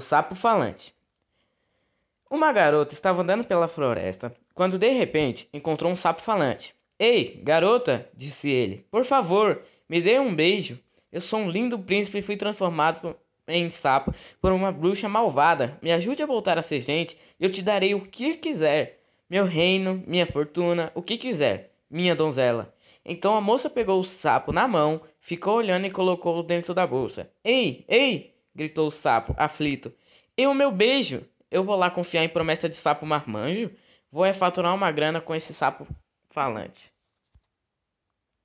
O sapo falante. Uma garota estava andando pela floresta quando de repente encontrou um sapo falante. Ei, garota, disse ele, por favor, me dê um beijo. Eu sou um lindo príncipe e fui transformado em sapo por uma bruxa malvada. Me ajude a voltar a ser gente e eu te darei o que quiser. Meu reino, minha fortuna, o que quiser, minha donzela. Então a moça pegou o sapo na mão, ficou olhando e colocou-o dentro da bolsa. Ei, ei! Gritou o sapo, aflito. E o meu beijo? Eu vou lá confiar em promessa de sapo marmanjo? Vou é faturar uma grana com esse sapo falante.